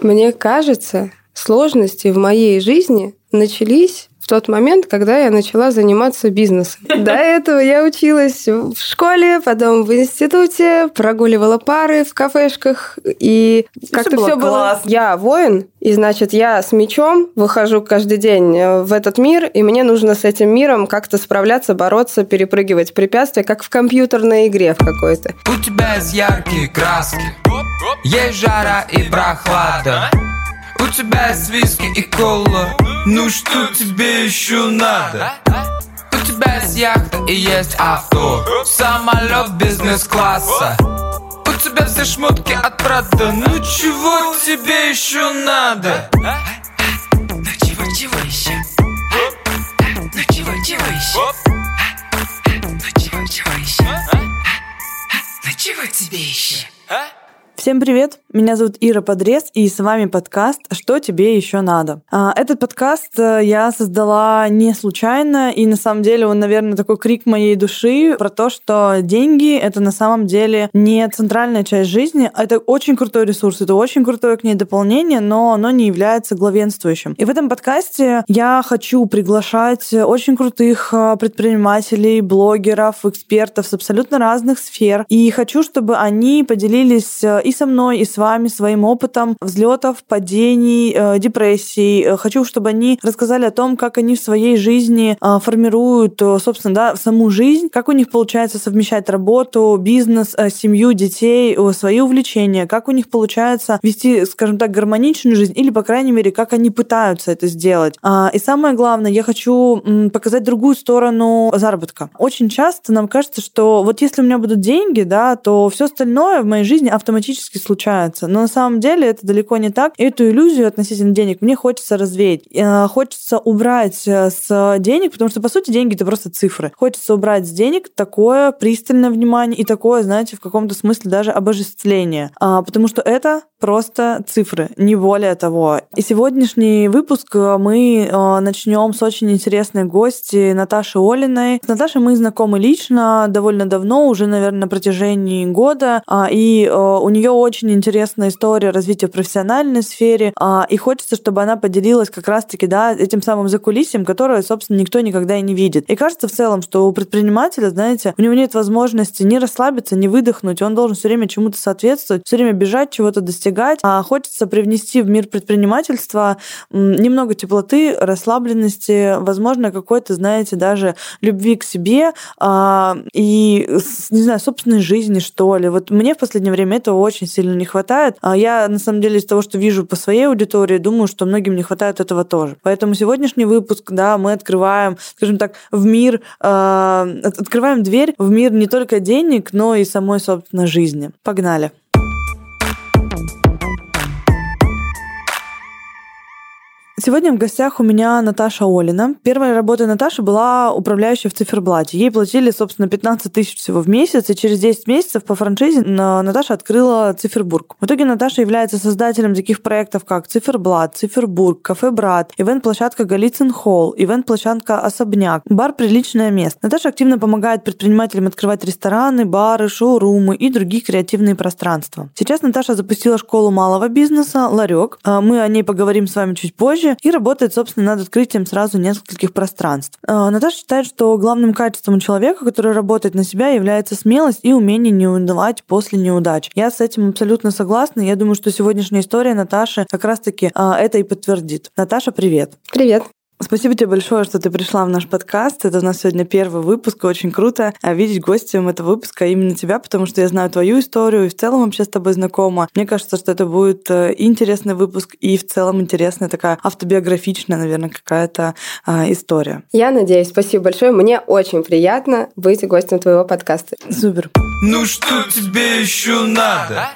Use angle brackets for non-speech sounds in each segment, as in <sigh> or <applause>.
Мне кажется, сложности в моей жизни начались в тот момент, когда я начала заниматься бизнесом. До этого я училась в школе, потом в институте, прогуливала пары в кафешках, и как-то все было... Я воин, и значит, я с мечом выхожу каждый день в этот мир, и мне нужно с этим миром как-то справляться, бороться, перепрыгивать препятствия, как в компьютерной игре в какой-то. У тебя есть яркие краски, есть жара и прохлада. У тебя есть виски и кола Ну что тебе еще надо? У тебя есть яхта и есть авто Самолет бизнес-класса У тебя все шмотки от Прада Ну чего тебе еще надо? Ну чего, чего еще? Ну чего, чего еще? Ну чего, чего еще? Ну чего тебе еще? Всем привет! Меня зовут Ира Подрез, и с вами подкаст «Что тебе еще надо?». А, этот подкаст э, я создала не случайно, и на самом деле он, наверное, такой крик моей души про то, что деньги — это на самом деле не центральная часть жизни, это очень крутой ресурс, это очень крутое к ней дополнение, но оно не является главенствующим. И в этом подкасте я хочу приглашать очень крутых э, предпринимателей, блогеров, экспертов с абсолютно разных сфер, и хочу, чтобы они поделились э, и со мной, и с вами своим опытом взлетов, падений, э, депрессий. Э, хочу, чтобы они рассказали о том, как они в своей жизни э, формируют, собственно, да, саму жизнь, как у них получается совмещать работу, бизнес, семью, детей, свои увлечения, как у них получается вести, скажем так, гармоничную жизнь, или, по крайней мере, как они пытаются это сделать. А, и самое главное, я хочу показать другую сторону заработка. Очень часто нам кажется, что вот если у меня будут деньги, да, то все остальное в моей жизни автоматически автоматически случается. Но на самом деле это далеко не так. Эту иллюзию относительно денег мне хочется развеять. Э, хочется убрать э, с денег, потому что, по сути, деньги — это просто цифры. Хочется убрать с денег такое пристальное внимание и такое, знаете, в каком-то смысле даже обожествление. А, потому что это просто цифры, не более того. И сегодняшний выпуск э, мы начнем с очень интересной гости Наташи Олиной. С Наташей мы знакомы лично довольно давно, уже, наверное, на протяжении года. А, и у нее очень интересная история развития в профессиональной сфере, а, и хочется, чтобы она поделилась как раз-таки да, этим самым закулисьем, которое, собственно, никто никогда и не видит. И кажется в целом, что у предпринимателя, знаете, у него нет возможности не расслабиться, не выдохнуть, он должен все время чему-то соответствовать, все время бежать, чего-то достигать. А хочется привнести в мир предпринимательства немного теплоты, расслабленности, возможно, какой-то, знаете, даже любви к себе а, и, не знаю, собственной жизни, что ли. Вот мне в последнее время этого очень сильно не хватает. А я, на самом деле, из того, что вижу по своей аудитории, думаю, что многим не хватает этого тоже. Поэтому сегодняшний выпуск, да, мы открываем, скажем так, в мир, э, открываем дверь в мир не только денег, но и самой, собственно, жизни. Погнали! Сегодня в гостях у меня Наташа Олина. Первая работа Наташи была управляющей в циферблате. Ей платили, собственно, 15 тысяч всего в месяц, и через 10 месяцев по франшизе Наташа открыла Цифербург. В итоге Наташа является создателем таких проектов, как Циферблат, Цифербург, Кафе Брат, ивент-площадка Голицын Холл, ивент-площадка Особняк, бар «Приличное место». Наташа активно помогает предпринимателям открывать рестораны, бары, шоурумы и другие креативные пространства. Сейчас Наташа запустила школу малого бизнеса «Ларек». А мы о ней поговорим с вами чуть позже, позже и работает, собственно, над открытием сразу нескольких пространств. А, Наташа считает, что главным качеством человека, который работает на себя, является смелость и умение не унывать после неудач. Я с этим абсолютно согласна. Я думаю, что сегодняшняя история Наташи как раз-таки а, это и подтвердит. Наташа, привет. Привет. Спасибо тебе большое, что ты пришла в наш подкаст. Это у нас сегодня первый выпуск. Очень круто а, видеть гостем этого выпуска именно тебя, потому что я знаю твою историю и в целом вообще с тобой знакома. Мне кажется, что это будет э, интересный выпуск и в целом интересная такая автобиографичная, наверное, какая-то а, история. Я надеюсь. Спасибо большое. Мне очень приятно быть гостем твоего подкаста. Супер. Ну что тебе еще надо?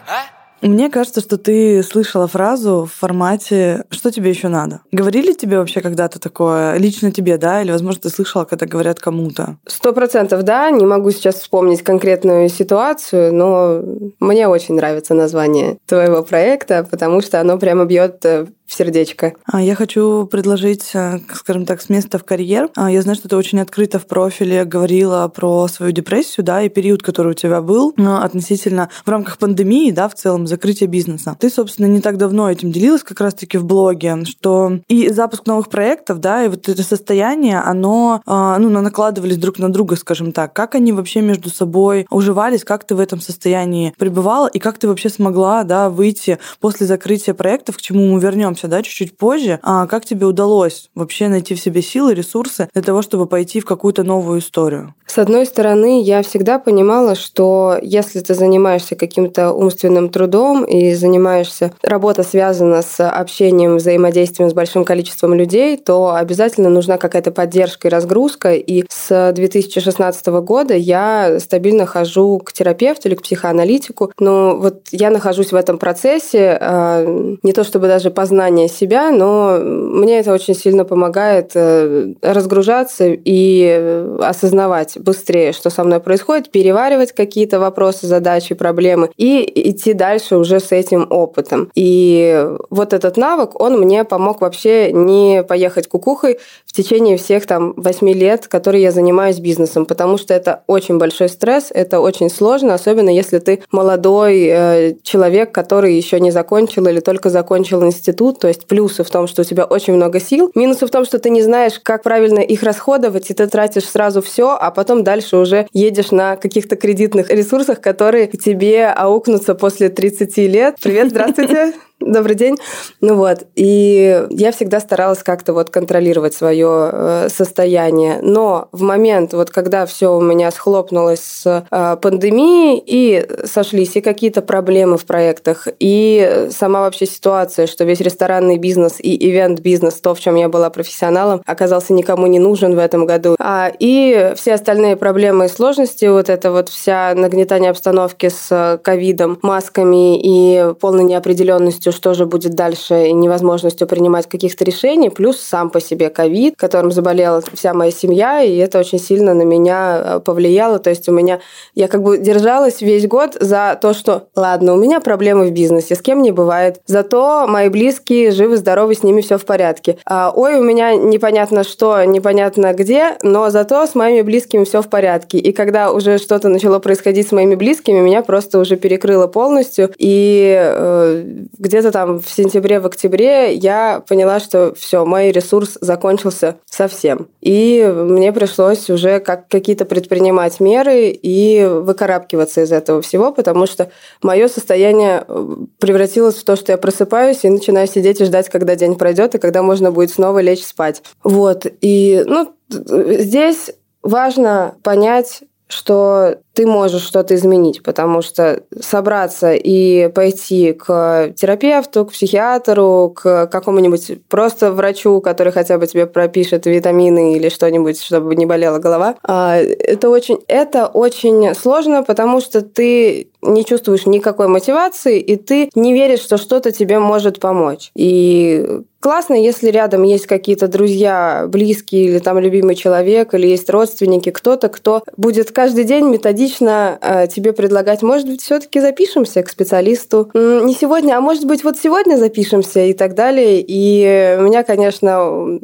Мне кажется, что ты слышала фразу в формате «что тебе еще надо?». Говорили тебе вообще когда-то такое? Лично тебе, да? Или, возможно, ты слышала, когда говорят кому-то? Сто процентов, да. Не могу сейчас вспомнить конкретную ситуацию, но мне очень нравится название твоего проекта, потому что оно прямо бьет э, в сердечко. А Я хочу предложить, э, скажем так, с места в карьер. А, я знаю, что ты очень открыто в профиле говорила про свою депрессию, да, и период, который у тебя был относительно в рамках пандемии, да, в целом закрытия бизнеса. Ты, собственно, не так давно этим делилась как раз-таки в блоге, что и запуск новых проектов, да, и вот это состояние, оно, а, ну, накладывались друг на друга, скажем так. Как они вообще между собой уживались, как ты в этом состоянии пребывала, и как ты вообще смогла, да, выйти после закрытия проектов, к чему мы вернемся, да, чуть-чуть позже, а как тебе удалось вообще найти в себе силы, ресурсы для того, чтобы пойти в какую-то новую историю? С одной стороны, я всегда понимала, что если ты занимаешься каким-то умственным трудом и занимаешься, работа связана с общением, взаимодействием с большим количеством людей, то обязательно нужна какая-то поддержка и разгрузка. И с 2016 года я стабильно хожу к терапевту или к психоаналитику. Но вот я нахожусь в этом процессе, а, не то чтобы даже познание себя, но мне это очень сильно помогает э, разгружаться и осознавать быстрее, что со мной происходит, переваривать какие-то вопросы, задачи, проблемы и идти дальше уже с этим опытом. И вот этот навык, он мне помог вообще не поехать кукухой в течение всех там восьми лет, которые я занимаюсь бизнесом, потому что это очень большой стресс, это очень сложно, особенно если ты молодой э, человек, который еще не закончил или только закончил институт, то есть плюсы в том, что у тебя очень много сил, минусы в том, что ты не знаешь, как правильно их расходовать, и ты тратишь сразу все, а потом дальше уже едешь на каких-то кредитных ресурсах, которые тебе аукнутся после 30 лет. Привет, здравствуйте. <laughs> Добрый день. Ну вот, и я всегда старалась как-то вот контролировать свое э, состояние. Но в момент, вот когда все у меня схлопнулось с э, пандемией, и сошлись и какие-то проблемы в проектах, и сама вообще ситуация, что весь ресторанный бизнес и ивент-бизнес, то, в чем я была профессионалом, оказался никому не нужен в этом году. А, и все остальные проблемы и сложности, вот это вот вся нагнетание обстановки с ковидом, масками и полной неопределенностью неизвестностью, что же будет дальше, и невозможностью принимать каких-то решений, плюс сам по себе ковид, которым заболела вся моя семья, и это очень сильно на меня э, повлияло. То есть у меня... Я как бы держалась весь год за то, что, ладно, у меня проблемы в бизнесе, с кем не бывает, зато мои близкие живы, здоровы, с ними все в порядке. А, ой, у меня непонятно что, непонятно где, но зато с моими близкими все в порядке. И когда уже что-то начало происходить с моими близкими, меня просто уже перекрыло полностью, и э, где где-то там в сентябре, в октябре я поняла, что все, мой ресурс закончился совсем. И мне пришлось уже как какие-то предпринимать меры и выкарабкиваться из этого всего, потому что мое состояние э, превратилось в то, что я просыпаюсь и начинаю сидеть и ждать, когда день пройдет и когда можно будет снова лечь спать. Вот. И ну, здесь важно понять, что ты можешь что-то изменить, потому что собраться и пойти к терапевту, к психиатру, к какому-нибудь просто врачу, который хотя бы тебе пропишет витамины или что-нибудь, чтобы не болела голова, а, это очень, это очень сложно, потому что ты не чувствуешь никакой мотивации, и ты не веришь, что что-то тебе может помочь. И классно, если рядом есть какие-то друзья, близкие или там любимый человек, или есть родственники, кто-то, кто будет каждый день методично э, тебе предлагать, может быть, все-таки запишемся к специалисту. Не сегодня, а может быть, вот сегодня запишемся и так далее. И меня, конечно,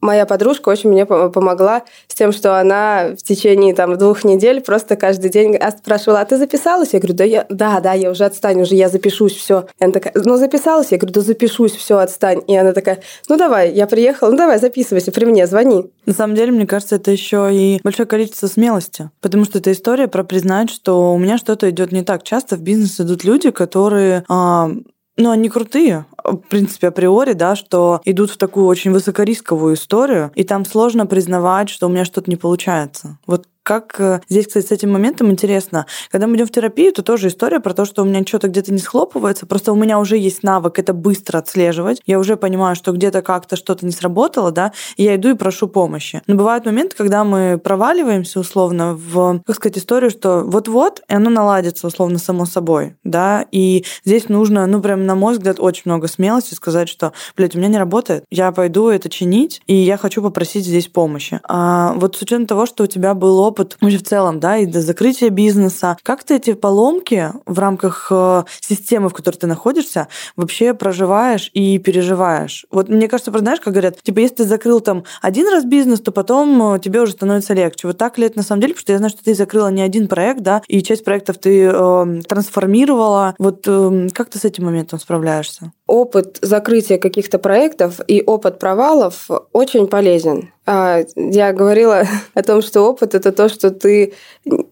моя подружка очень мне помогла с тем, что она в течение там двух недель просто каждый день спрашивала, а ты записалась? Я говорю, да, я, да, да, я уже отстань, уже я запишусь, все. И она такая, ну записалась? Я говорю, да запишусь, все, отстань. И она такая, ну давай, я приехала, ну давай, записывайся при мне, звони. На самом деле, мне кажется, это еще и большое количество смелости, потому что это история про признать, что у меня что-то идет не так. Часто в бизнес идут люди, которые а, ну, они крутые, в принципе, априори, да, что идут в такую очень высокорисковую историю, и там сложно признавать, что у меня что-то не получается. Вот как э, здесь, кстати, с этим моментом интересно. Когда мы идем в терапию, то тоже история про то, что у меня что-то где-то не схлопывается. Просто у меня уже есть навык это быстро отслеживать. Я уже понимаю, что где-то как-то что-то не сработало, да, и я иду и прошу помощи. Но бывают моменты, когда мы проваливаемся условно в, как сказать, историю, что вот-вот, и оно наладится условно само собой, да, и здесь нужно, ну, прям на мой взгляд, очень много смелости сказать, что, блядь, у меня не работает, я пойду это чинить, и я хочу попросить здесь помощи. А вот с учетом того, что у тебя был опыт вообще в целом, да, и до закрытия бизнеса. Как ты эти поломки в рамках э, системы, в которой ты находишься, вообще проживаешь и переживаешь? Вот мне кажется, знаешь, как говорят, типа, если ты закрыл там один раз бизнес, то потом э, тебе уже становится легче. Вот так ли это на самом деле? Потому что я знаю, что ты закрыла не один проект, да, и часть проектов ты э, трансформировала. Вот э, как ты с этим моментом справляешься? Опыт закрытия каких-то проектов и опыт провалов очень полезен. А, я говорила <laughs> о том, что опыт это то, что ты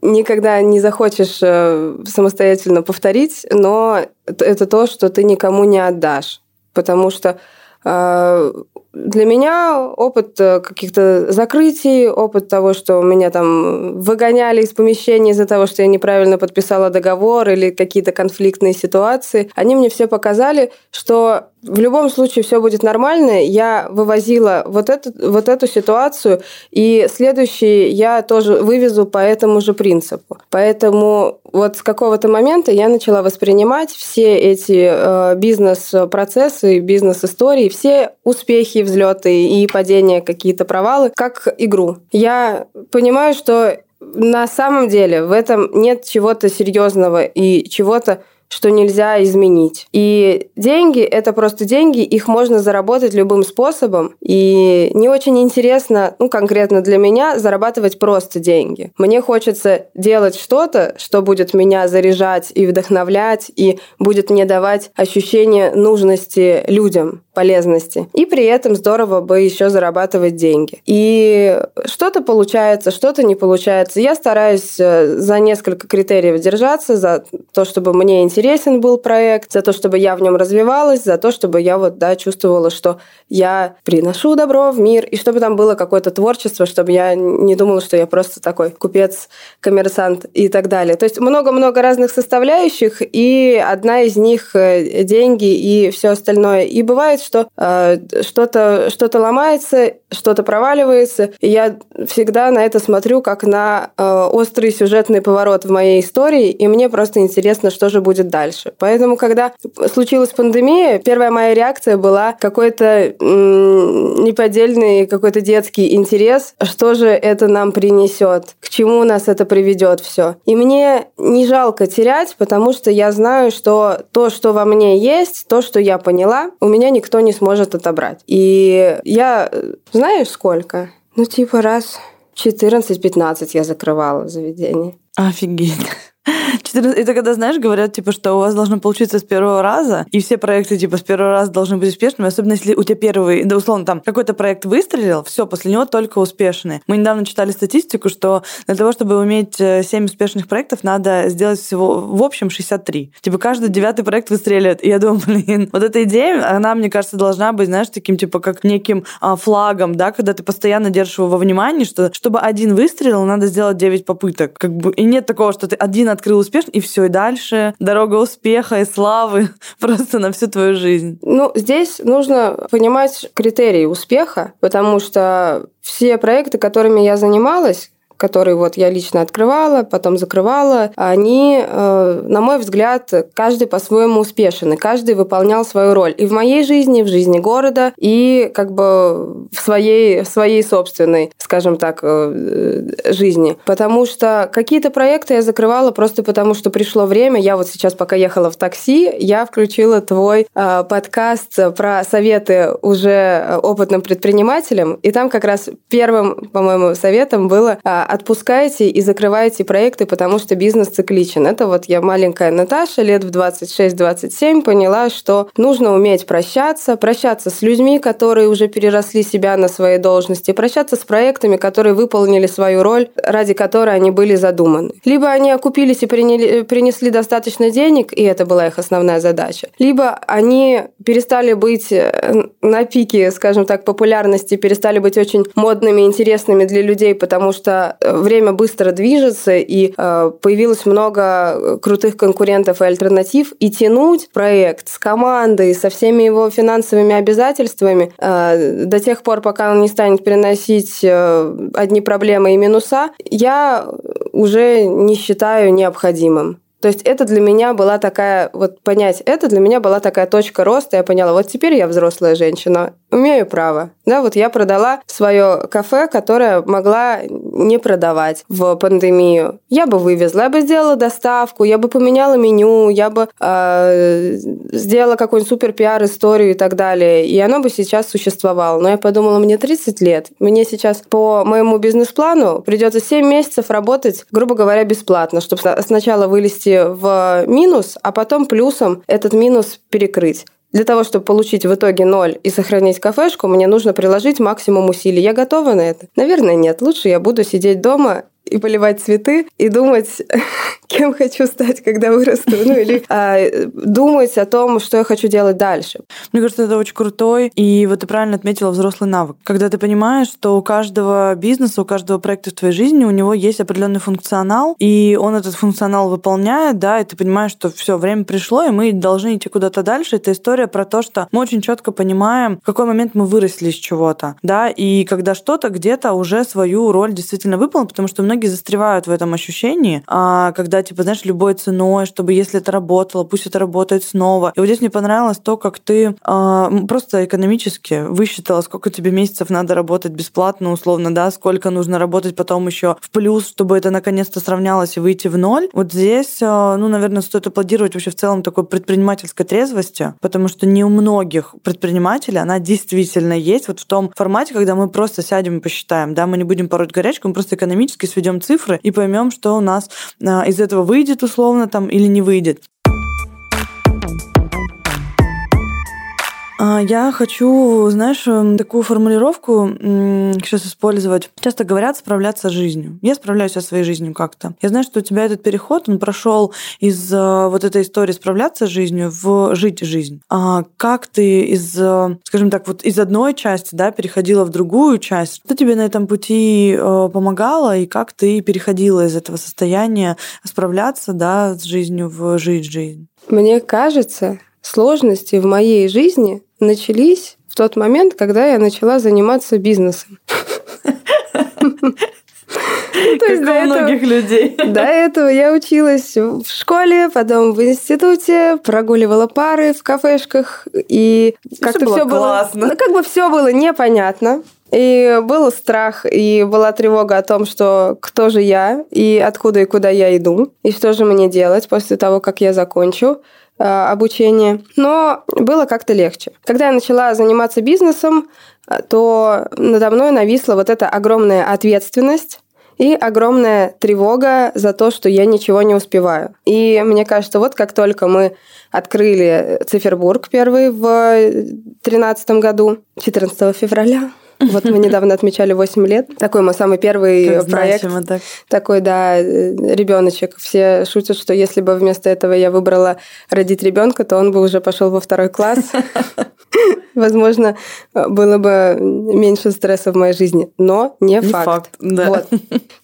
никогда не захочешь э, самостоятельно повторить, но это то, что ты никому не отдашь. Потому что а, для меня опыт э, каких-то закрытий, опыт того, что меня там выгоняли из помещения из-за того, что я неправильно подписала договор или какие-то конфликтные ситуации, они мне все показали, что в любом случае все будет нормально. Я вывозила вот эту, вот эту ситуацию, и следующий я тоже вывезу по этому же принципу. Поэтому вот с какого-то момента я начала воспринимать все эти э, бизнес-процессы, бизнес-истории, все успехи, взлеты и падения, какие-то провалы, как игру. Я понимаю, что на самом деле в этом нет чего-то серьезного и чего-то что нельзя изменить. И деньги — это просто деньги, их можно заработать любым способом. И не очень интересно, ну, конкретно для меня, зарабатывать просто деньги. Мне хочется делать что-то, что будет меня заряжать и вдохновлять, и будет мне давать ощущение нужности людям полезности. И при этом здорово бы еще зарабатывать деньги. И что-то получается, что-то не получается. Я стараюсь э, за несколько критериев держаться, за то, чтобы мне интересен был проект, за то, чтобы я в нем развивалась, за то, чтобы я вот, да, чувствовала, что я приношу добро в мир, и чтобы там было какое-то творчество, чтобы я не думала, что я просто такой купец, коммерсант и так далее. То есть много-много разных составляющих, и одна из них э, деньги и все остальное. И бывает, что э, что-то что ломается, что-то проваливается. И я всегда на это смотрю как на э, острый сюжетный поворот в моей истории, и мне просто интересно, что же будет дальше. Поэтому, когда случилась пандемия, первая моя реакция была какой-то м- неподдельный, какой-то детский интерес, что же это нам принесет, к чему нас это приведет все. И мне не жалко терять, потому что я знаю, что то, что во мне есть, то, что я поняла, у меня никто никто не сможет отобрать. И я, знаешь, сколько? Ну, типа раз 14-15 я закрывала заведение. Офигеть. 14... Это когда, знаешь, говорят, типа, что у вас должно получиться с первого раза, и все проекты, типа, с первого раза должны быть успешными, особенно если у тебя первый, да, условно, там, какой-то проект выстрелил, все, после него только успешные. Мы недавно читали статистику, что для того, чтобы уметь 7 э, успешных проектов, надо сделать всего, в общем, 63. Типа, каждый девятый проект выстреливает. И я думаю, <laughs> блин, вот эта идея, она, мне кажется, должна быть, знаешь, таким, типа, как неким а, флагом, да, когда ты постоянно держишь его во внимании, что чтобы один выстрелил, надо сделать 9 попыток. Как бы, и нет такого, что ты один открыл успешно, и все, и дальше дорога успеха и славы <laughs> просто на всю твою жизнь. Ну, здесь нужно понимать критерии успеха, потому что все проекты, которыми я занималась, которые вот я лично открывала, потом закрывала, они, э, на мой взгляд, каждый по-своему успешен, и каждый выполнял свою роль и в моей жизни, в жизни города, и как бы в своей, в своей собственной, скажем так, э, жизни. Потому что какие-то проекты я закрывала просто потому, что пришло время. Я вот сейчас, пока ехала в такси, я включила твой э, подкаст про советы уже опытным предпринимателям, и там как раз первым, по-моему, советом было отпускаете и закрываете проекты, потому что бизнес цикличен. Это вот я маленькая Наташа, лет в 26-27, поняла, что нужно уметь прощаться, прощаться с людьми, которые уже переросли себя на своей должности, прощаться с проектами, которые выполнили свою роль, ради которой они были задуманы. Либо они окупились и приняли, принесли достаточно денег, и это была их основная задача, либо они перестали быть э, на пике, скажем так, популярности, перестали быть очень модными, интересными для людей, потому что время быстро движется, и э, появилось много крутых конкурентов и альтернатив, и тянуть проект с командой, со всеми его финансовыми обязательствами э, до тех пор, пока он не станет приносить э, одни проблемы и минуса, я уже не считаю необходимым. То есть это для меня была такая, вот понять, это для меня была такая точка роста. Я поняла, вот теперь я взрослая женщина, имею право. Да, вот я продала свое кафе, которое могла не продавать в пандемию. Я бы вывезла, я бы сделала доставку, я бы поменяла меню, я бы э, сделала какой-нибудь супер пиар историю и так далее. И оно бы сейчас существовало. Но я подумала, мне 30 лет, мне сейчас по моему бизнес-плану придется 7 месяцев работать, грубо говоря, бесплатно, чтобы сначала вылезти в минус, а потом плюсом этот минус перекрыть. Для того, чтобы получить в итоге ноль и сохранить кафешку, мне нужно приложить максимум усилий. Я готова на это? Наверное, нет. Лучше я буду сидеть дома и поливать цветы, и думать, <laughs> кем хочу стать, когда вырасту, ну или а, думать о том, что я хочу делать дальше. Мне кажется, это очень крутой, и вот ты правильно отметила взрослый навык. Когда ты понимаешь, что у каждого бизнеса, у каждого проекта в твоей жизни у него есть определенный функционал, и он этот функционал выполняет, да, и ты понимаешь, что все, время пришло, и мы должны идти куда-то дальше. Это история про то, что мы очень четко понимаем, в какой момент мы выросли из чего-то, да, и когда что-то где-то уже свою роль действительно выполнило, потому что многие застревают в этом ощущении, а, когда, типа, знаешь, любой ценой, чтобы если это работало, пусть это работает снова. И вот здесь мне понравилось то, как ты а, просто экономически высчитала, сколько тебе месяцев надо работать бесплатно, условно, да, сколько нужно работать потом еще в плюс, чтобы это наконец-то сравнялось и выйти в ноль. Вот здесь, а, ну, наверное, стоит аплодировать вообще в целом такой предпринимательской трезвости, потому что не у многих предпринимателей она действительно есть вот в том формате, когда мы просто сядем и посчитаем, да, мы не будем пороть горячку, мы просто экономически сведем сведем цифры и поймем, что у нас а, из этого выйдет условно там или не выйдет. Я хочу, знаешь, эм, такую формулировку сейчас использовать. Часто говорят справляться с жизнью. Я справляюсь со своей жизнью как-то. Я знаю, что у тебя этот переход, он прошел из э, вот этой истории справляться с жизнью в жить жизнь. А как ты из, э, скажем так, вот из одной части, да, переходила в другую часть? Что тебе на этом пути э, помогало и как ты переходила из этого состояния справляться, да, с жизнью в жить жизнь? Мне кажется, сложности в моей жизни начались в тот момент, когда я начала заниматься бизнесом. <laughs> То есть до многих людей. <laughs> До этого я училась в школе, потом в институте, прогуливала пары в кафешках, и как-то все было классно. Ну, как бы все было непонятно. И был страх, и была тревога о том, что кто же я, и откуда и куда я иду, и что же мне делать после того, как я закончу. Э, обучение, но было как-то легче. Когда я начала заниматься бизнесом, э, то надо мной нависла вот эта огромная ответственность и огромная тревога за то, что я ничего не успеваю. И мне кажется, вот как только мы открыли Цифербург первый в 2013 году, 14 февраля, вот мы недавно отмечали 8 лет. Такой мой самый первый как проект. Значимо, так. Такой, да, ребеночек. Все шутят, что если бы вместо этого я выбрала родить ребенка, то он бы уже пошел во второй класс. <laughs> Возможно, было бы меньше стресса в моей жизни, но не, не факт. факт да. вот.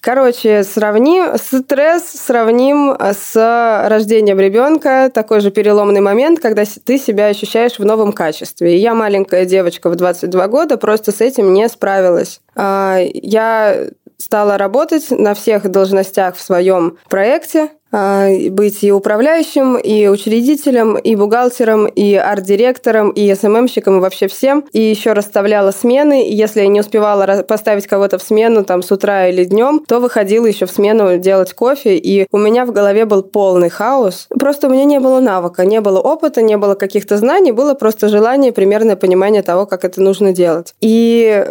Короче, сравним стресс сравним с рождением ребенка, такой же переломный момент, когда ты себя ощущаешь в новом качестве. И я маленькая девочка в 22 года просто с этим не справилась. А, я стала работать на всех должностях в своем проекте, быть и управляющим, и учредителем, и бухгалтером, и арт-директором, и СММщиком, и вообще всем. И еще расставляла смены. И если я не успевала поставить кого-то в смену там с утра или днем, то выходила еще в смену делать кофе. И у меня в голове был полный хаос. Просто у меня не было навыка, не было опыта, не было каких-то знаний, было просто желание, примерное понимание того, как это нужно делать. И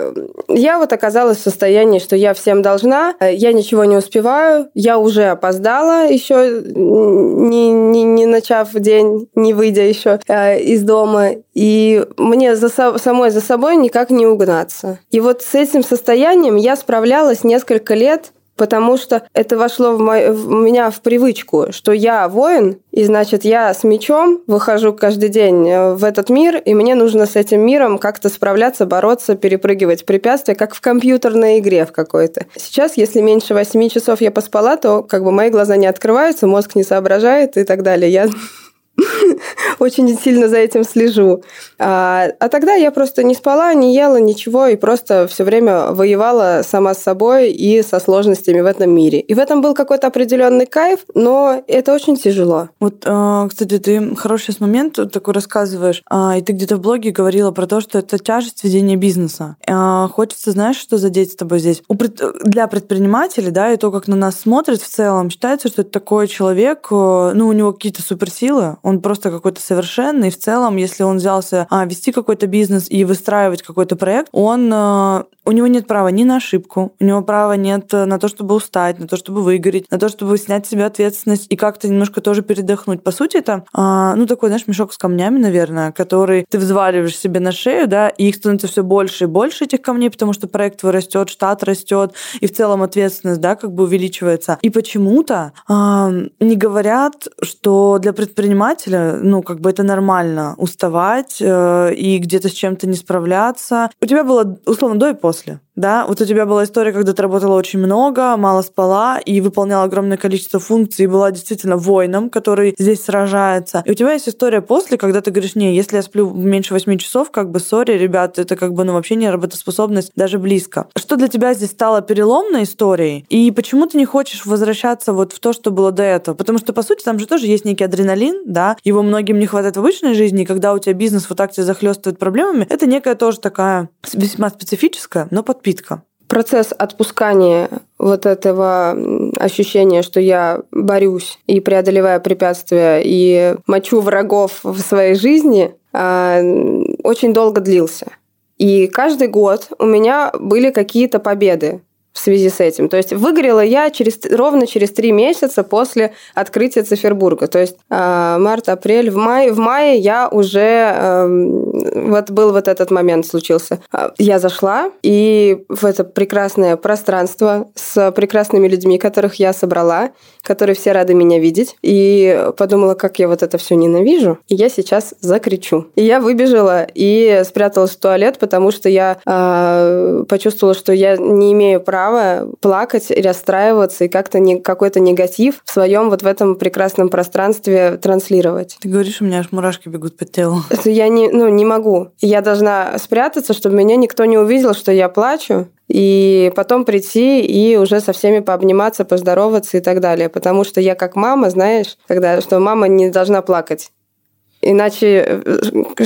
я вот оказалась в состоянии, что я всем должна, я ничего не успеваю, я уже опоздала, еще не, не, не начав день, не выйдя еще э, из дома. И мне за, самой за собой никак не угнаться. И вот с этим состоянием я справлялась несколько лет, потому что это вошло в, мой, в меня в привычку, что я воин, и значит я с мечом выхожу каждый день э, в этот мир, и мне нужно с этим миром как-то справляться, бороться, перепрыгивать препятствия, как в компьютерной игре в какой-то. Сейчас, если меньше 8 часов я поспала, то как бы мои глаза не открываются, мозг не соображает и так далее. Я <laughs> очень сильно за этим слежу. А, а тогда я просто не спала, не ела ничего и просто все время воевала сама с собой и со сложностями в этом мире. И в этом был какой-то определенный кайф, но это очень тяжело. Вот, а, кстати, ты хороший момент такой рассказываешь, а, и ты где-то в блоге говорила про то, что это тяжесть ведения бизнеса. А, хочется, знаешь, что задеть с тобой здесь? Для предпринимателей, да, и то, как на нас смотрят в целом, считается, что это такой человек, э, ну, у него какие-то суперсилы, он просто какой-то совершенный, в целом, если он взялся вести какой-то бизнес и выстраивать какой-то проект, он э, у него нет права ни на ошибку, у него права нет э, на то, чтобы устать, на то, чтобы выгореть, на то, чтобы снять с себя ответственность и как-то немножко тоже передохнуть. По сути, это, а, ну, такой, знаешь, мешок с камнями, наверное, который ты взваливаешь себе на шею, да, и их становится все больше и больше этих камней, потому что проект твой растет, штат растет, и в целом ответственность, да, как бы увеличивается. И почему-то а, не говорят, что для предпринимателя, ну, как бы это нормально уставать э, и где-то с чем-то не справляться. У тебя было, условно, до и после после. Да, вот у тебя была история, когда ты работала очень много, мало спала и выполняла огромное количество функций, и была действительно воином, который здесь сражается. И у тебя есть история после, когда ты говоришь, не, если я сплю меньше 8 часов, как бы, сори, ребят, это как бы, ну, вообще не работоспособность даже близко. Что для тебя здесь стало переломной историей? И почему ты не хочешь возвращаться вот в то, что было до этого? Потому что, по сути, там же тоже есть некий адреналин, да, его многим не хватает в обычной жизни, и когда у тебя бизнес вот так тебя захлестывает проблемами, это некая тоже такая весьма специфическая, но подпитка подпитка. Процесс отпускания вот этого ощущения, что я борюсь и преодолеваю препятствия и мочу врагов в своей жизни, а, очень долго длился. И каждый год у меня были какие-то победы в связи с этим. То есть выгорела я через, ровно через три месяца после открытия Цифербурга. То есть э, март, апрель, в мае, в мае я уже э, вот был вот этот момент случился. А, я зашла и в это прекрасное пространство с прекрасными людьми, которых я собрала, которые все рады меня видеть, и подумала, как я вот это все ненавижу, и я сейчас закричу. И я выбежала и спряталась в туалет, потому что я э, почувствовала, что я не имею права право плакать и расстраиваться и как-то не, какой-то негатив в своем вот в этом прекрасном пространстве транслировать. Ты говоришь, у меня аж мурашки бегут по телу. <laughs> Это я не, ну, не могу. Я должна спрятаться, чтобы меня никто не увидел, что я плачу, и потом прийти и уже со всеми пообниматься, поздороваться и так далее. Потому что я как мама, знаешь, когда что мама не должна плакать. Иначе, э,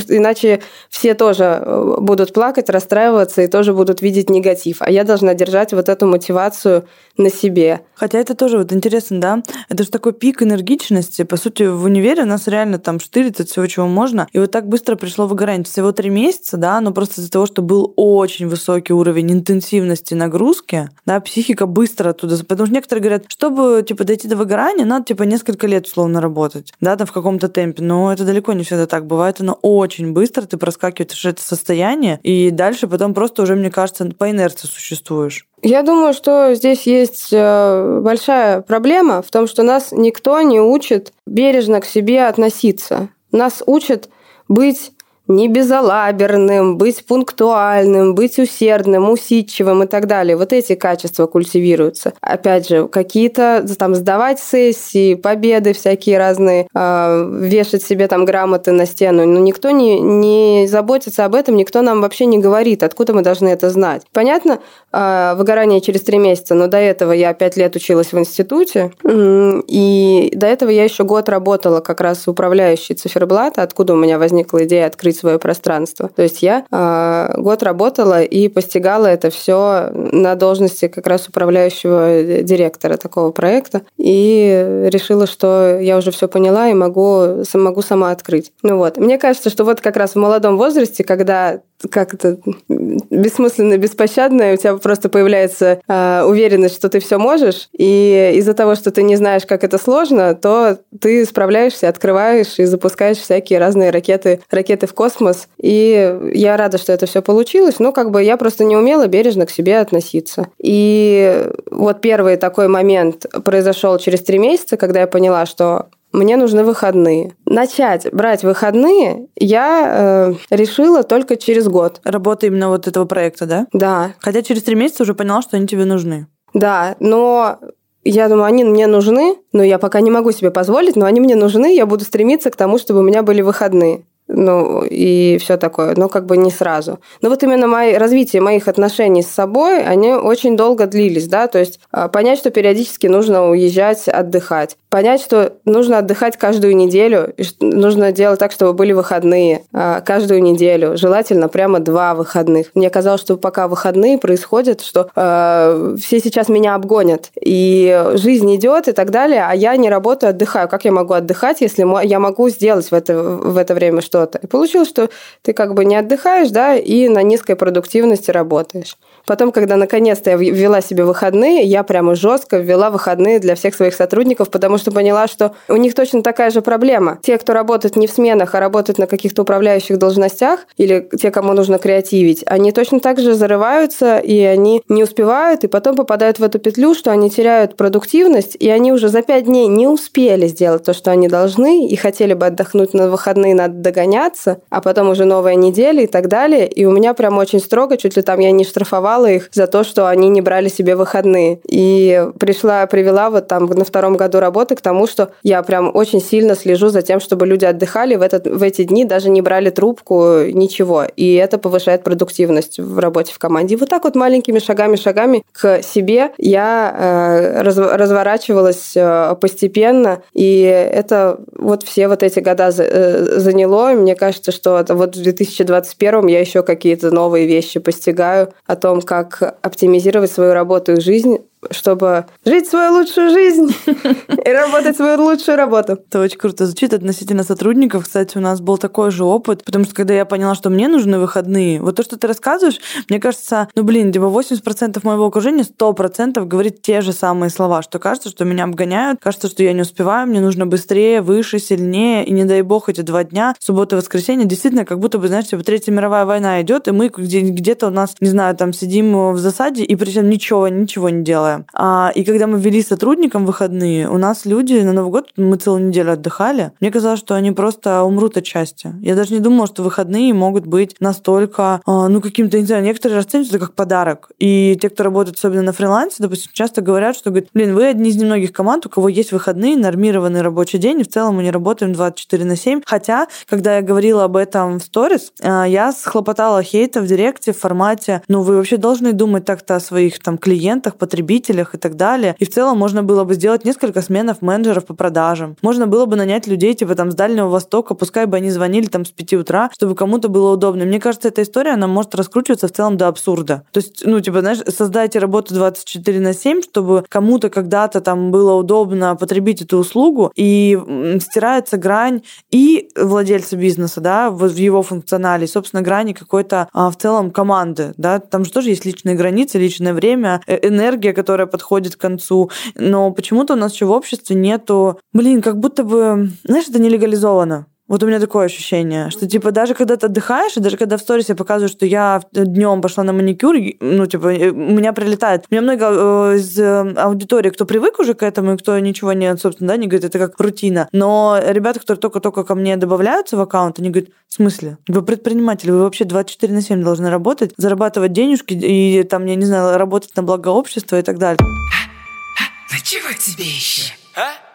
иначе все тоже э, будут плакать, расстраиваться и тоже будут видеть негатив. А я должна держать вот эту мотивацию на себе. Хотя это тоже вот интересно, да? Это же такой пик энергичности. По сути, в универе нас реально там штырит от всего, чего можно. И вот так быстро пришло выгорание. Всего три месяца, да, но просто из-за того, что был очень высокий уровень интенсивности нагрузки, да, психика быстро оттуда... Потому что некоторые говорят, чтобы, типа, дойти до выгорания, надо, типа, несколько лет, условно, работать, да, там в каком-то темпе. Но это далеко не всегда так. Бывает оно очень быстро, ты проскакиваешь это состояние, и дальше потом просто уже, мне кажется, по инерции существуешь. Я думаю, что здесь есть э, большая проблема в том, что нас никто не учит бережно к себе относиться. Нас учат быть не безалаберным, быть пунктуальным, быть усердным, усидчивым и так далее. Вот эти качества культивируются. Опять же, какие-то там сдавать сессии, победы всякие разные, э, вешать себе там грамоты на стену. Но никто не, не заботится об этом, никто нам вообще не говорит, откуда мы должны это знать. Понятно, э, выгорание через три месяца, но до этого я пять лет училась в институте, и до этого я еще год работала как раз управляющей циферблата, откуда у меня возникла идея открыть свое пространство. То есть я э, год работала и постигала это все на должности как раз управляющего директора такого проекта и решила, что я уже все поняла и могу, могу сама открыть. Ну вот. Мне кажется, что вот как раз в молодом возрасте, когда как это бессмысленно, беспощадно, у тебя просто появляется э, уверенность, что ты все можешь, и из-за того, что ты не знаешь, как это сложно, то ты справляешься, открываешь и запускаешь всякие разные ракеты, ракеты в космос. И я рада, что это все получилось, но как бы я просто не умела бережно к себе относиться. И вот первый такой момент произошел через три месяца, когда я поняла, что мне нужны выходные. Начать брать выходные я э, решила только через год. Работа именно вот этого проекта, да? Да. Хотя через три месяца уже поняла, что они тебе нужны. Да, но я думаю, они мне нужны, но я пока не могу себе позволить, но они мне нужны, я буду стремиться к тому, чтобы у меня были выходные ну, и все такое, но как бы не сразу. Но вот именно мои, развитие моих отношений с собой, они очень долго длились, да, то есть а, понять, что периодически нужно уезжать, отдыхать, понять, что нужно отдыхать каждую неделю, нужно делать так, чтобы были выходные а, каждую неделю, желательно прямо два выходных. Мне казалось, что пока выходные происходят, что э, все сейчас меня обгонят, и жизнь идет и так далее, а я не работаю, отдыхаю. Как я могу отдыхать, если я могу сделать в это, в это время что что-то. И получилось, что ты как бы не отдыхаешь, да, и на низкой продуктивности работаешь. Потом, когда наконец-то я ввела себе выходные, я прямо жестко ввела выходные для всех своих сотрудников, потому что поняла, что у них точно такая же проблема. Те, кто работает не в сменах, а работают на каких-то управляющих должностях, или те, кому нужно креативить, они точно так же зарываются, и они не успевают, и потом попадают в эту петлю, что они теряют продуктивность, и они уже за пять дней не успели сделать то, что они должны, и хотели бы отдохнуть на выходные, надо догоняться, а потом уже новая неделя и так далее. И у меня прям очень строго, чуть ли там я не штрафовала штрафовала их за то, что они не брали себе выходные. И пришла, привела вот там на втором году работы к тому, что я прям очень сильно слежу за тем, чтобы люди отдыхали в, этот, в эти дни, даже не брали трубку, ничего. И это повышает продуктивность в работе в команде. И вот так вот маленькими шагами-шагами к себе я э, раз, разворачивалась э, постепенно, и это вот все вот эти года за, э, заняло. И мне кажется, что это вот в 2021 я еще какие-то новые вещи постигаю о том, как оптимизировать свою работу и жизнь чтобы жить свою лучшую жизнь <laughs> и работать свою лучшую работу. Это очень круто звучит относительно сотрудников. Кстати, у нас был такой же опыт, потому что когда я поняла, что мне нужны выходные, вот то, что ты рассказываешь, мне кажется, ну блин, типа 80% моего окружения 100% говорит те же самые слова, что кажется, что меня обгоняют, кажется, что я не успеваю, мне нужно быстрее, выше, сильнее, и не дай бог эти два дня, суббота и воскресенье, действительно, как будто бы, знаешь, типа Третья мировая война идет, и мы где-то у нас, не знаю, там сидим в засаде, и причем ничего, ничего не делаем делаем. А, и когда мы ввели сотрудникам выходные, у нас люди на Новый год, мы целую неделю отдыхали, мне казалось, что они просто умрут от счастья. Я даже не думала, что выходные могут быть настолько, а, ну, каким-то, не знаю, некоторые расценивают это как подарок. И те, кто работает особенно на фрилансе, допустим, часто говорят, что, говорят, блин, вы одни из немногих команд, у кого есть выходные, нормированный рабочий день, и в целом мы не работаем 24 на 7. Хотя, когда я говорила об этом в сторис, а, я схлопотала хейта в директе в формате, ну, вы вообще должны думать так-то о своих там клиентах, потребителях, потребителях и так далее. И в целом можно было бы сделать несколько сменов менеджеров по продажам. Можно было бы нанять людей типа там с Дальнего Востока, пускай бы они звонили там с 5 утра, чтобы кому-то было удобно. Мне кажется, эта история, она может раскручиваться в целом до абсурда. То есть, ну, типа, знаешь, создайте работу 24 на 7, чтобы кому-то когда-то там было удобно потребить эту услугу, и стирается грань и владельца бизнеса, да, в его функционале, и, собственно, грани какой-то а, в целом команды, да, там же тоже есть личные границы, личное время, э, энергия, которая которая подходит к концу. Но почему-то у нас еще в обществе нету... Блин, как будто бы... Знаешь, это не легализовано. Вот у меня такое ощущение, что типа даже когда ты отдыхаешь, и даже когда в сторис я показываю, что я днем пошла на маникюр, ну типа у меня прилетает. У меня много э, из э, аудитории, кто привык уже к этому, и кто ничего не, собственно, да, не говорит, это как рутина. Но ребята, которые только-только ко мне добавляются в аккаунт, они говорят, в смысле? Вы предприниматель, вы вообще 24 на 7 должны работать, зарабатывать денежки и там, я не знаю, работать на благо общества и так далее. Ну чего тебе еще? А?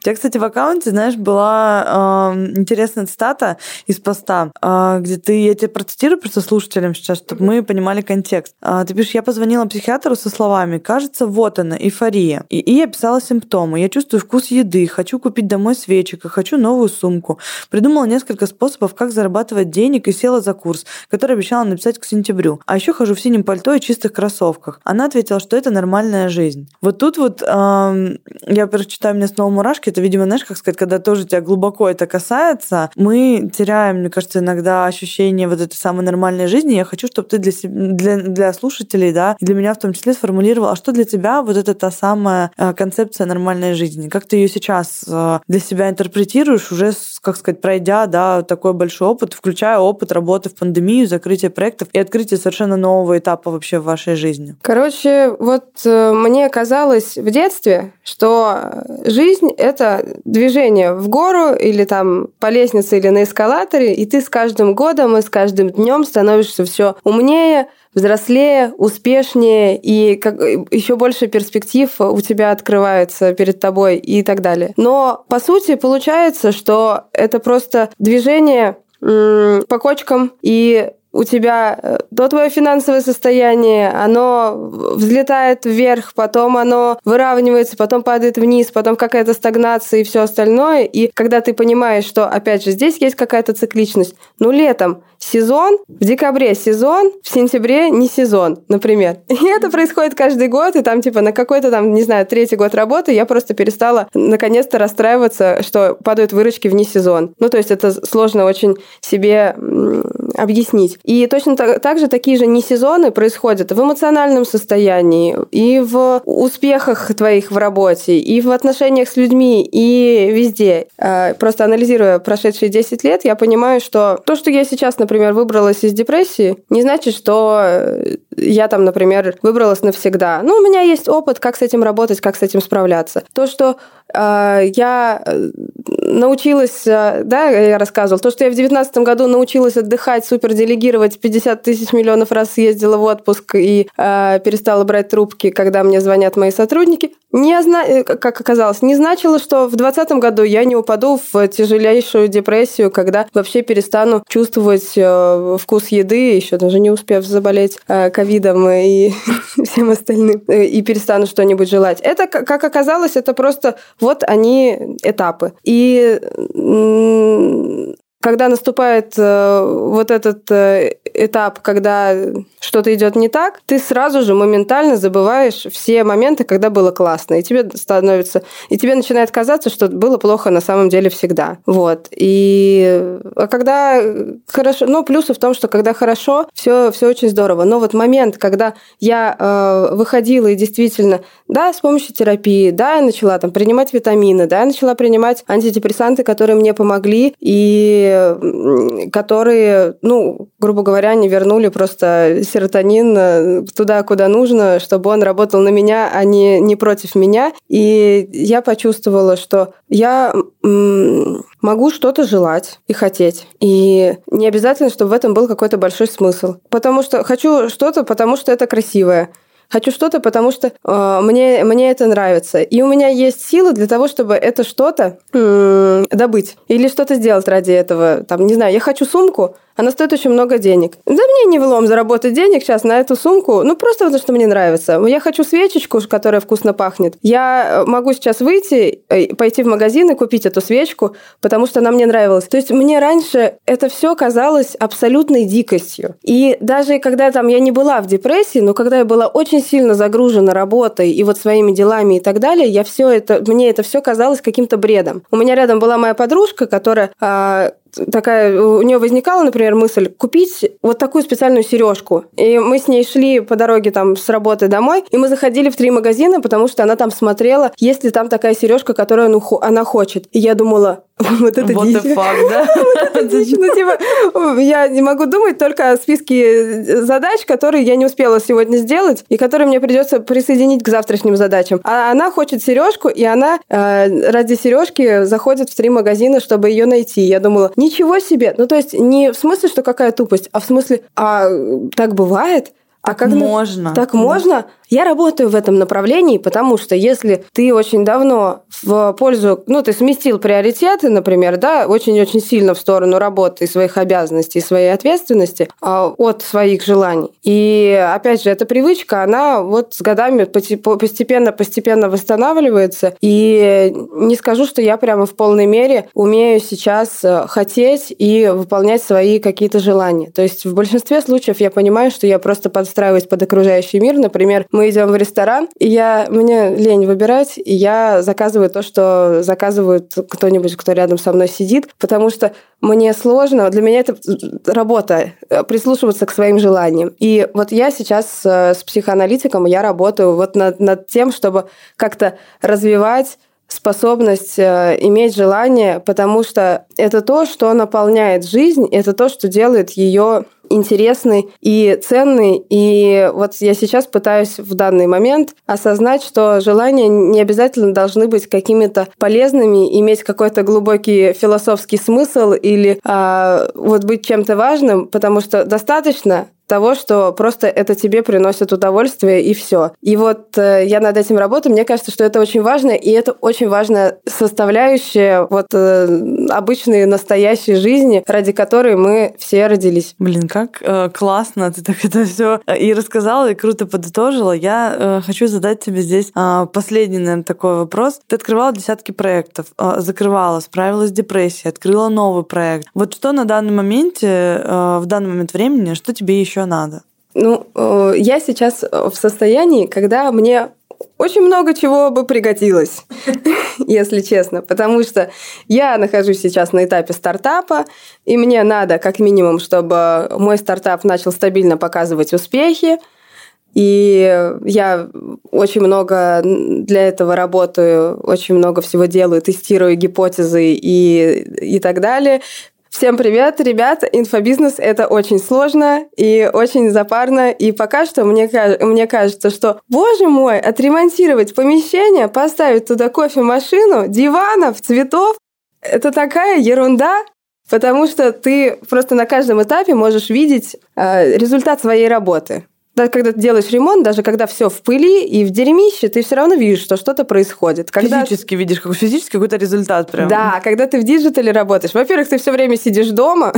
У тебя, кстати, в аккаунте, знаешь, была э, интересная цитата из поста, э, где ты, я тебе процитирую просто слушателям сейчас, чтобы мы понимали контекст. Э, ты пишешь, я позвонила психиатру со словами, кажется, вот она, эйфория. И, и описала симптомы. Я чувствую вкус еды, хочу купить домой свечек, хочу новую сумку. Придумала несколько способов, как зарабатывать денег и села за курс, который обещала написать к сентябрю. А еще хожу в синем пальто и чистых кроссовках. Она ответила, что это нормальная жизнь. Вот тут вот э, я, во-первых, читаю, мне снова мурашки, это, видимо, знаешь, как сказать, когда тоже тебя глубоко это касается, мы теряем, мне кажется, иногда ощущение вот этой самой нормальной жизни. Я хочу, чтобы ты для, для, для слушателей, да, для меня в том числе сформулировал, а что для тебя вот эта та самая э, концепция нормальной жизни? Как ты ее сейчас э, для себя интерпретируешь, уже, как сказать, пройдя, да, такой большой опыт, включая опыт работы в пандемию, закрытие проектов и открытие совершенно нового этапа вообще в вашей жизни? Короче, вот э, мне казалось в детстве, что жизнь — это это движение в гору или там по лестнице или на эскалаторе, и ты с каждым годом и с каждым днем становишься все умнее, взрослее, успешнее, и как, еще больше перспектив у тебя открывается перед тобой и так далее. Но, по сути, получается, что это просто движение по кочкам, и у тебя э, то твое финансовое состояние, оно взлетает вверх, потом оно выравнивается, потом падает вниз, потом какая-то стагнация и все остальное. И когда ты понимаешь, что, опять же, здесь есть какая-то цикличность, ну, летом сезон, в декабре сезон, в сентябре не сезон, например. <laughs> И это происходит каждый год, и там, типа, на какой-то там, не знаю, третий год работы я просто перестала наконец-то расстраиваться, что падают выручки вне сезон. Ну, то есть это сложно очень себе объяснить. И точно так, так же такие же не сезоны происходят в эмоциональном состоянии, и в успехах твоих в работе, и в отношениях с людьми, и везде. А, просто анализируя прошедшие 10 лет, я понимаю, что то, что я сейчас, например, выбралась из депрессии, не значит, что э, я там, например, выбралась навсегда. Ну, у меня есть опыт, как с этим работать, как с этим справляться. То, что а, я э, научилась, э, да, я рассказывала, то, что я в девятнадцатом году научилась отдыхать, супер делегировать, 50 тысяч миллионов раз съездила в отпуск и э, перестала брать трубки, когда мне звонят мои сотрудники, не, э, как оказалось, не значило, что в двадцатом году я не упаду в тяжелейшую депрессию, когда вообще перестану чувствовать э, вкус еды, еще даже не успев заболеть ковидом э, и <laughs> всем остальным, и перестану что-нибудь желать. Это, как оказалось, это просто вот они этапы. И когда наступает э, вот этот э, этап, когда что-то идет не так, ты сразу же моментально забываешь все моменты, когда было классно, и тебе становится, и тебе начинает казаться, что было плохо на самом деле всегда. Вот. И а когда хорошо, ну плюсы в том, что когда хорошо, все все очень здорово. Но вот момент, когда я э, выходила и действительно, да, с помощью терапии, да, я начала там принимать витамины, да, я начала принимать антидепрессанты, которые мне помогли и которые, ну, грубо говоря, не вернули просто серотонин э, туда, куда нужно, чтобы он работал на меня, а не, не против меня. И я почувствовала, что я могу что-то желать и хотеть. И не обязательно, чтобы в этом был какой-то большой смысл. Потому что хочу что-то, потому что это красивое. Хочу что-то, потому что э, мне, мне это нравится. И у меня есть силы для того, чтобы это что-то э, добыть. Или что-то сделать ради этого. Там, не знаю, я хочу сумку, она стоит очень много денег. Да мне не влом заработать денег сейчас на эту сумку, ну просто потому, что мне нравится. Я хочу свечечку, которая вкусно пахнет. Я э, могу сейчас выйти, э, пойти в магазин и купить эту свечку, потому что она мне нравилась. То есть мне раньше это все казалось абсолютной дикостью. И даже когда там я не была в депрессии, но когда я была очень сильно загружена работой и вот своими делами и так далее, я все это, мне это все казалось каким-то бредом. У меня рядом была моя подружка, которая а, такая, у нее возникала, например, мысль купить вот такую специальную сережку. И мы с ней шли по дороге там с работы домой, и мы заходили в три магазина, потому что она там смотрела, есть ли там такая сережка, которую она хочет. И я думала, <laughs> вот это вот дичь. Fuck, да? <laughs> Ну, типа, я не могу думать только о списке задач, которые я не успела сегодня сделать, и которые мне придется присоединить к завтрашним задачам. А она хочет сережку, и она э, ради сережки заходит в три магазина, чтобы ее найти. Я думала, ничего себе. Ну, то есть не в смысле, что какая тупость, а в смысле, а так бывает? А как можно? Так можно? Я работаю в этом направлении, потому что если ты очень давно в пользу, ну, ты сместил приоритеты, например, да, очень-очень сильно в сторону работы своих обязанностей, своей ответственности а, от своих желаний. И, опять же, эта привычка, она вот с годами постепенно-постепенно восстанавливается. И не скажу, что я прямо в полной мере умею сейчас э, хотеть и выполнять свои какие-то желания. То есть в большинстве случаев я понимаю, что я просто подстраиваюсь под окружающий мир. Например, мы идем в ресторан, и я, мне лень выбирать, и я заказываю то, что заказывает кто-нибудь, кто рядом со мной сидит, потому что мне сложно, для меня это работа, э, прислушиваться к своим желаниям. И вот я сейчас э, с психоаналитиком, я работаю вот над, над тем, чтобы как-то развивать способность э, иметь желание, потому что это то, что наполняет жизнь, это то, что делает ее интересный и ценный. И вот я сейчас пытаюсь в данный момент осознать, что желания не обязательно должны быть какими-то полезными, иметь какой-то глубокий философский смысл или а, вот быть чем-то важным, потому что достаточно того, что просто это тебе приносит удовольствие и все. И вот э, я над этим работаю, мне кажется, что это очень важно, и это очень важная составляющая вот э, обычной настоящей жизни, ради которой мы все родились. Блин, как э, классно ты так это все э, и рассказала, и круто подытожила. Я э, хочу задать тебе здесь э, последний, наверное, такой вопрос. Ты открывала десятки проектов, э, закрывала, справилась с депрессией, открыла новый проект. Вот что на данный моменте, э, в данный момент времени, что тебе еще еще надо? Ну, э, я сейчас в состоянии, когда мне очень много чего бы пригодилось, <laughs> если честно, потому что я нахожусь сейчас на этапе стартапа, и мне надо как минимум, чтобы мой стартап начал стабильно показывать успехи, и я очень много для этого работаю, очень много всего делаю, тестирую гипотезы и, и так далее. Всем привет, ребят! Инфобизнес – это очень сложно и очень запарно. И пока что мне, мне кажется, что, боже мой, отремонтировать помещение, поставить туда кофемашину, диванов, цветов – это такая ерунда, потому что ты просто на каждом этапе можешь видеть э, результат своей работы даже когда ты делаешь ремонт, даже когда все в пыли и в дерьмище, ты все равно видишь, что что-то происходит. Когда... Физически видишь, как физически какой-то результат прям. Да, когда ты в диджитале работаешь. Во-первых, ты все время сидишь дома.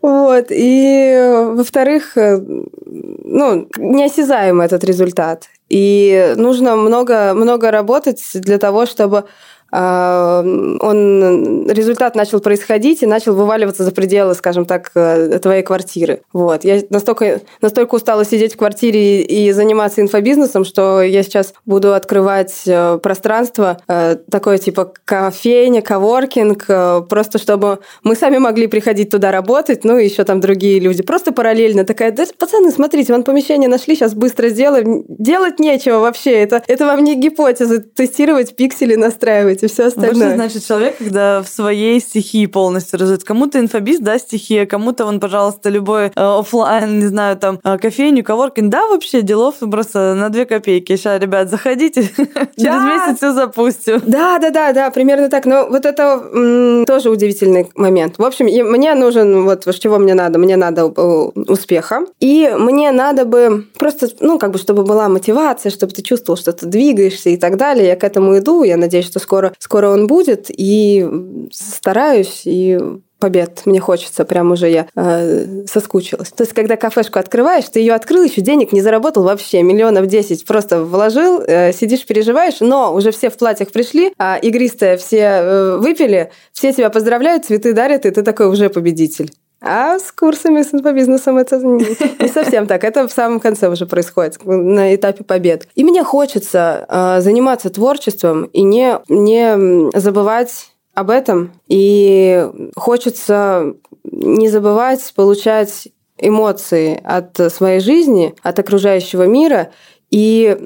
Вот. И, во-вторых, э, ну, неосязаемый этот результат. И нужно много, много работать для того, чтобы он результат начал происходить и начал вываливаться за пределы, скажем так, э, твоей квартиры. Вот. Я настолько, настолько устала сидеть в квартире и заниматься инфобизнесом, что я сейчас буду открывать э, пространство э, такое типа кофейня, коворкинг, просто чтобы мы сами могли приходить туда работать, ну и еще там другие люди. Просто параллельно такая, да, пацаны, смотрите, вон помещение нашли, сейчас быстро сделаем. Делать нечего вообще. Это, это вам не гипотезы, тестировать пиксели, настраивать делать и все остальное. Вот что значит человек, когда в своей стихии полностью развит. Кому-то инфобиз, да, стихия, кому-то он, пожалуйста, любой э, офлайн, не знаю, там, э, кофейню, коворкин, да, вообще делов просто на две копейки. Сейчас, ребят, заходите, <laughs> через месяц все запустим. Да, да, да, да, примерно так. Но вот это тоже удивительный момент. В общем, мне нужен, вот чего мне надо, мне надо э, успеха, и мне надо бы просто, ну, как бы, чтобы была мотивация, чтобы ты чувствовал, что ты двигаешься и так далее. Я к этому иду, я надеюсь, что скоро скоро, скоро он будет, и стараюсь, и побед. Мне хочется, прям уже я э, соскучилась. То есть, когда кафешку открываешь, ты ее открыл, еще денег не заработал вообще, миллионов десять просто вложил, э, сидишь, переживаешь, но уже все в платьях пришли, а игристые все э, выпили, все тебя поздравляют, цветы дарят, и ты такой уже победитель. А с курсами с инфобизнесом это не совсем так. Это в самом конце уже происходит, на этапе побед. И мне хочется э, заниматься творчеством и не, не забывать об этом. И хочется не забывать получать эмоции от своей жизни, от окружающего мира и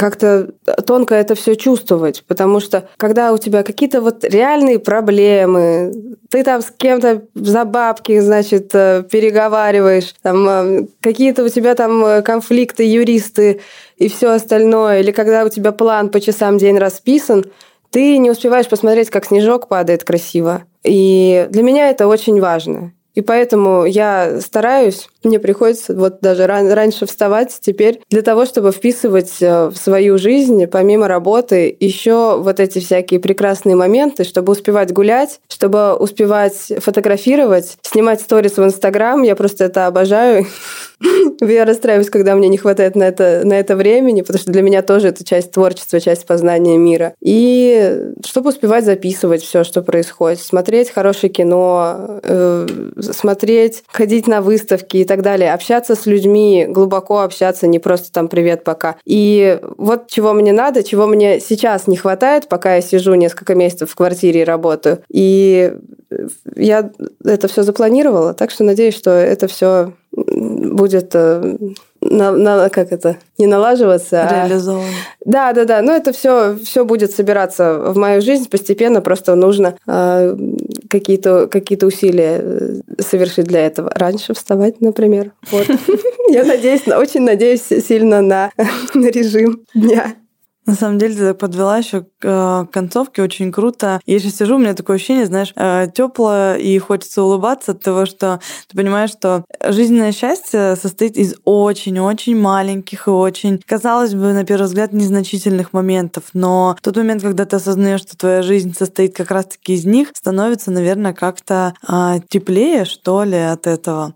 как-то тонко это все чувствовать, потому что когда у тебя какие-то вот реальные проблемы, ты там с кем-то за бабки, значит, э, переговариваешь, там э, какие-то у тебя там э, конфликты, юристы и все остальное, или когда у тебя план по часам день расписан, ты не успеваешь посмотреть, как снежок падает красиво. И для меня это очень важно. И поэтому я стараюсь, мне приходится вот даже ран, раньше вставать теперь для того, чтобы вписывать э, в свою жизнь, помимо работы, еще вот эти всякие прекрасные моменты, чтобы успевать гулять, чтобы успевать фотографировать, снимать сторис в Инстаграм. Я просто это обожаю. <laughs> <clears throat> Я расстраиваюсь, когда мне не хватает на это, на это времени, потому что для меня тоже это часть творчества, часть познания мира. И чтобы успевать записывать все, что происходит, смотреть хорошее кино, э, смотреть, ходить на выставки и так далее, общаться с людьми, глубоко общаться, не просто там «привет, пока». И вот чего мне надо, чего мне сейчас не хватает, пока я сижу несколько месяцев в квартире и работаю. И я это все запланировала, так что надеюсь, что это все будет э, на, на, как это, не налаживаться. Реализовано. А... Да, да, да. Но это все, все будет собираться в мою жизнь постепенно. Просто нужно э, какие-то какие усилия э, совершить для этого. Раньше вставать, например. Вот. <laughs> Я надеюсь, очень надеюсь сильно на <laughs> режим дня. На самом деле, ты подвела еще к э, концовке очень круто. Я сейчас сижу, у меня такое ощущение, знаешь, э, теплое, и хочется улыбаться от того, что ты понимаешь, что жизненное счастье состоит из очень-очень маленьких и очень, казалось бы, на первый взгляд, незначительных моментов. Но тот момент, когда ты осознаешь, что твоя жизнь состоит как раз-таки из них, становится, наверное, как-то э, теплее, что ли, от этого.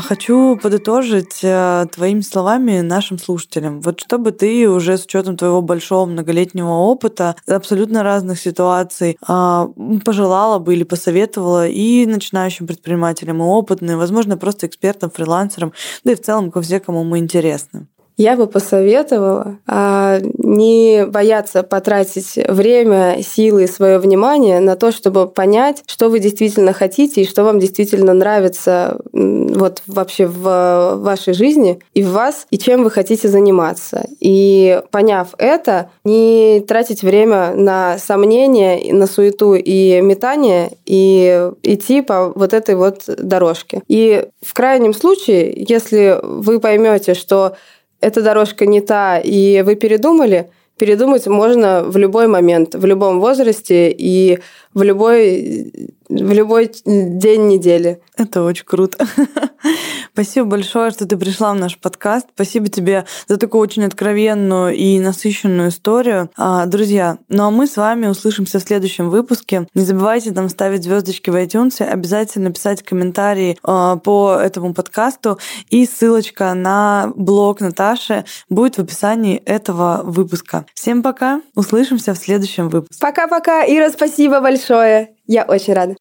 Хочу подытожить э, твоими словами нашим слушателям. Вот чтобы ты уже с учетом твоего большого многолетнего опыта, абсолютно разных ситуаций, а, пожелала бы или посоветовала и начинающим предпринимателям, и опытным, возможно, просто экспертам, фрилансерам, да и в целом ко всем, кому мы интересны. Я бы посоветовала а, не бояться потратить время, силы и свое внимание на то, чтобы понять, что вы действительно хотите и что вам действительно нравится вот вообще в вашей жизни и в вас, и чем вы хотите заниматься. И поняв это, не тратить время на сомнения, на суету и метание, и идти по вот этой вот дорожке. И в крайнем случае, если вы поймете, что эта дорожка не та, и вы передумали, передумать можно в любой момент, в любом возрасте и в любой, в любой день недели. Это очень круто. <laughs> Спасибо большое, что ты пришла в наш подкаст. Спасибо тебе за такую очень откровенную и насыщенную историю. А, друзья, ну а мы с вами услышимся в следующем выпуске. Не забывайте там ставить звездочки в iTunes, обязательно писать комментарии а, по этому подкасту. И ссылочка на блог Наташи будет в описании этого выпуска. Всем пока, услышимся в следующем выпуске. Пока-пока, Ира, спасибо большое. Я очень рада.